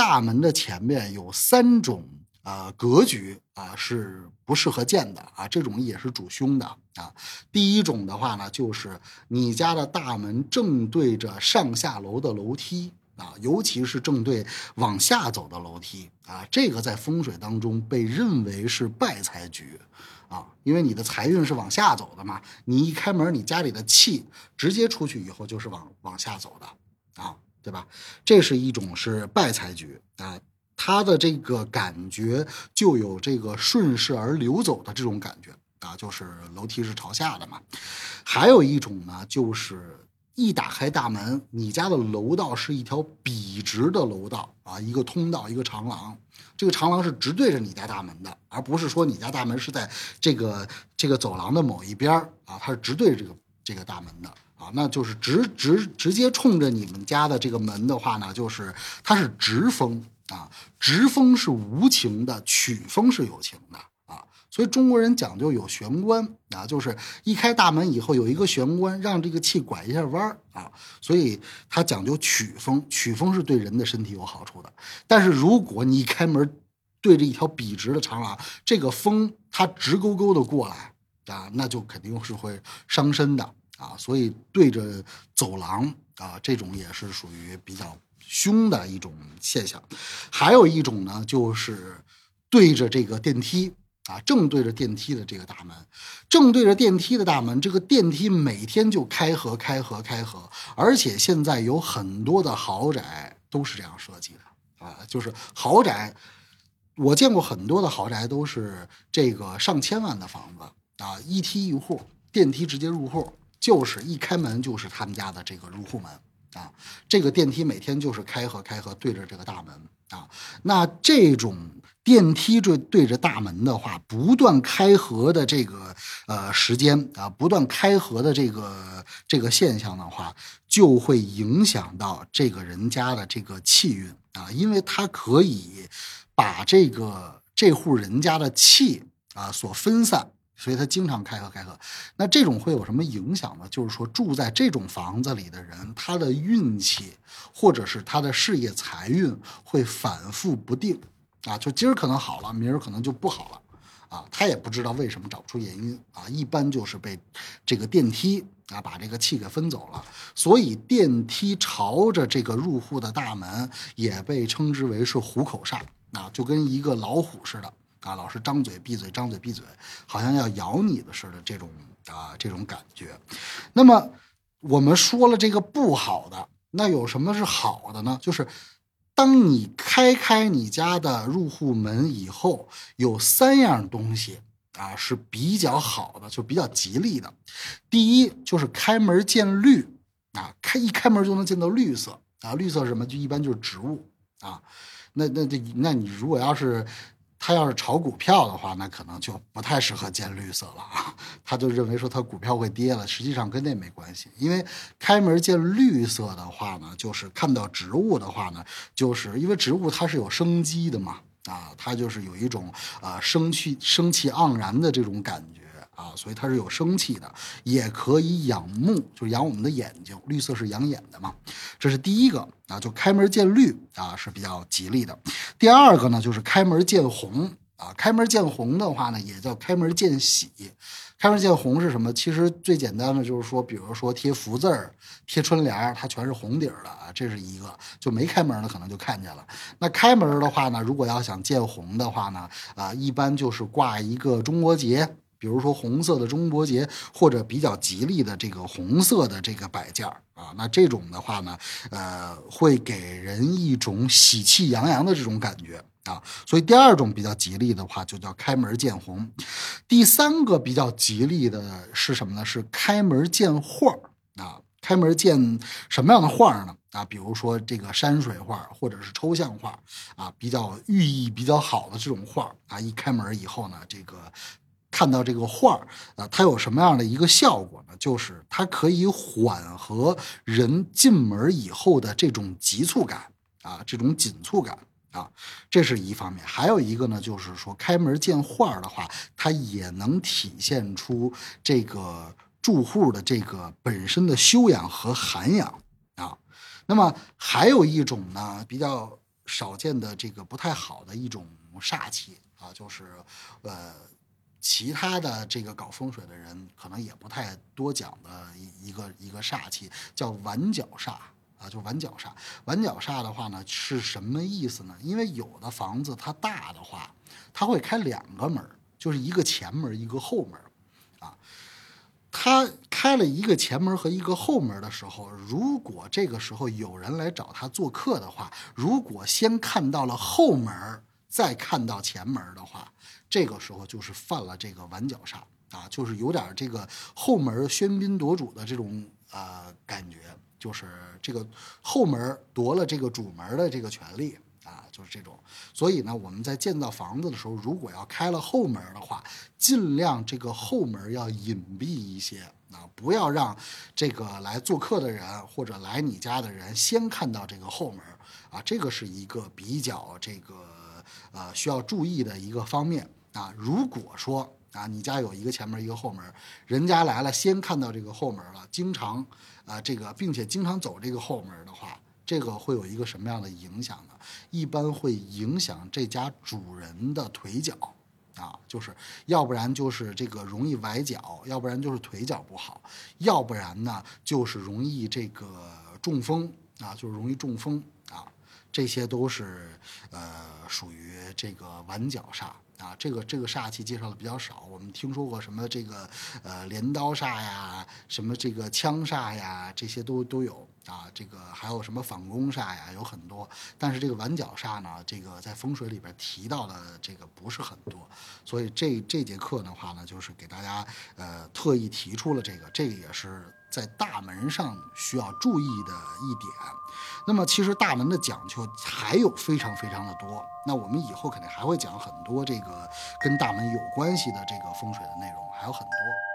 大门的前面有三种呃格局啊是不适合建的啊，这种也是主凶的啊。第一种的话呢，就是你家的大门正对着上下楼的楼梯啊，尤其是正对往下走的楼梯啊，这个在风水当中被认为是败财局。啊，因为你的财运是往下走的嘛，你一开门，你家里的气直接出去以后就是往往下走的，对吧？这是一种是败财局啊，它的这个感觉就有这个顺势而流走的这种感觉啊，就是楼梯是朝下的嘛。还有一种呢，就是一打开大门，你家的楼道是一条笔直的楼道啊，一个通道，一个长廊。这个长廊是直对着你家大门的，而不是说你家大门是在这个这个走廊的某一边啊，它是直对着这个这个大门的啊，那就是直直直接冲着你们家的这个门的话呢，就是它是直风啊，直风是无情的，曲风是有情的啊。所以中国人讲究有玄关啊，就是一开大门以后有一个玄关，让这个气拐一下弯儿啊。所以它讲究曲风，曲风是对人的身体有好处的。但是如果你一开门对着一条笔直的长廊，这个风它直勾勾的过来啊，那就肯定是会伤身的啊。所以对着走廊啊，这种也是属于比较凶的一种现象。还有一种呢，就是对着这个电梯。啊，正对着电梯的这个大门，正对着电梯的大门，这个电梯每天就开合、开合、开合，而且现在有很多的豪宅都是这样设计的啊，就是豪宅，我见过很多的豪宅都是这个上千万的房子啊，一梯一户，电梯直接入户，就是一开门就是他们家的这个入户门啊，这个电梯每天就是开合、开合，对着这个大门啊，那这种。电梯对对着大门的话，不断开合的这个呃时间啊，不断开合的这个这个现象的话，就会影响到这个人家的这个气运啊，因为它可以把这个这户人家的气啊所分散，所以它经常开合开合。那这种会有什么影响呢？就是说住在这种房子里的人，他的运气或者是他的事业财运会反复不定。啊，就今儿可能好了，明儿可能就不好了，啊，他也不知道为什么，找不出原因啊。一般就是被这个电梯啊把这个气给分走了，所以电梯朝着这个入户的大门也被称之为是虎口煞啊，就跟一个老虎似的啊，老是张嘴闭嘴，张嘴闭嘴，好像要咬你的似的这种啊这种感觉。那么我们说了这个不好的，那有什么是好的呢？就是。当你开开你家的入户门以后，有三样东西啊是比较好的，就比较吉利的。第一就是开门见绿啊，开一开门就能见到绿色啊，绿色是什么就一般就是植物啊。那那这那你如果要是。他要是炒股票的话，那可能就不太适合见绿色了啊。他就认为说他股票会跌了，实际上跟那没关系。因为开门见绿色的话呢，就是看到植物的话呢，就是因为植物它是有生机的嘛，啊，它就是有一种啊生气生气盎然的这种感觉。啊，所以它是有生气的，也可以养目，就是养我们的眼睛。绿色是养眼的嘛，这是第一个啊，就开门见绿啊是比较吉利的。第二个呢，就是开门见红啊，开门见红的话呢，也叫开门见喜。开门见红是什么？其实最简单的就是说，比如说贴福字儿、贴春联儿它全是红底儿的啊，这是一个。就没开门的可能就看见了。那开门的话呢，如果要想见红的话呢，啊，一般就是挂一个中国结。比如说红色的中国结，或者比较吉利的这个红色的这个摆件啊，那这种的话呢，呃，会给人一种喜气洋洋的这种感觉啊。所以第二种比较吉利的话，就叫开门见红。第三个比较吉利的是什么呢？是开门见画啊。开门见什么样的画呢？啊，比如说这个山水画，或者是抽象画啊，比较寓意比较好的这种画啊，一开门以后呢，这个。看到这个画儿啊，它有什么样的一个效果呢？就是它可以缓和人进门以后的这种急促感啊，这种紧促感啊，这是一方面。还有一个呢，就是说开门见画儿的话，它也能体现出这个住户的这个本身的修养和涵养啊。那么还有一种呢，比较。少见的这个不太好的一种煞气啊，就是呃。其他的这个搞风水的人可能也不太多讲的一一个一个煞气叫碗角煞啊，就碗角煞。碗角煞的话呢是什么意思呢？因为有的房子它大的话，它会开两个门，就是一个前门一个后门啊。他开了一个前门和一个后门的时候，如果这个时候有人来找他做客的话，如果先看到了后门，再看到前门的话。这个时候就是犯了这个碗角煞啊，就是有点这个后门喧宾夺主的这种呃感觉，就是这个后门夺了这个主门的这个权利啊，就是这种。所以呢，我们在建造房子的时候，如果要开了后门的话，尽量这个后门要隐蔽一些啊，不要让这个来做客的人或者来你家的人先看到这个后门啊，这个是一个比较这个呃需要注意的一个方面。啊，如果说啊，你家有一个前门一个后门，人家来了先看到这个后门了，经常啊这个，并且经常走这个后门的话，这个会有一个什么样的影响呢？一般会影响这家主人的腿脚啊，就是要不然就是这个容易崴脚，要不然就是腿脚不好，要不然呢就是容易这个中风啊，就是容易中风，这些都是呃属于这个碗角煞。啊，这个这个煞气介绍的比较少，我们听说过什么这个呃镰刀煞呀，什么这个枪煞呀，这些都都有啊。这个还有什么反攻煞呀，有很多。但是这个碗角煞呢，这个在风水里边提到的这个不是很多，所以这这节课的话呢，就是给大家呃特意提出了这个，这个也是。在大门上需要注意的一点，那么其实大门的讲究还有非常非常的多。那我们以后肯定还会讲很多这个跟大门有关系的这个风水的内容，还有很多。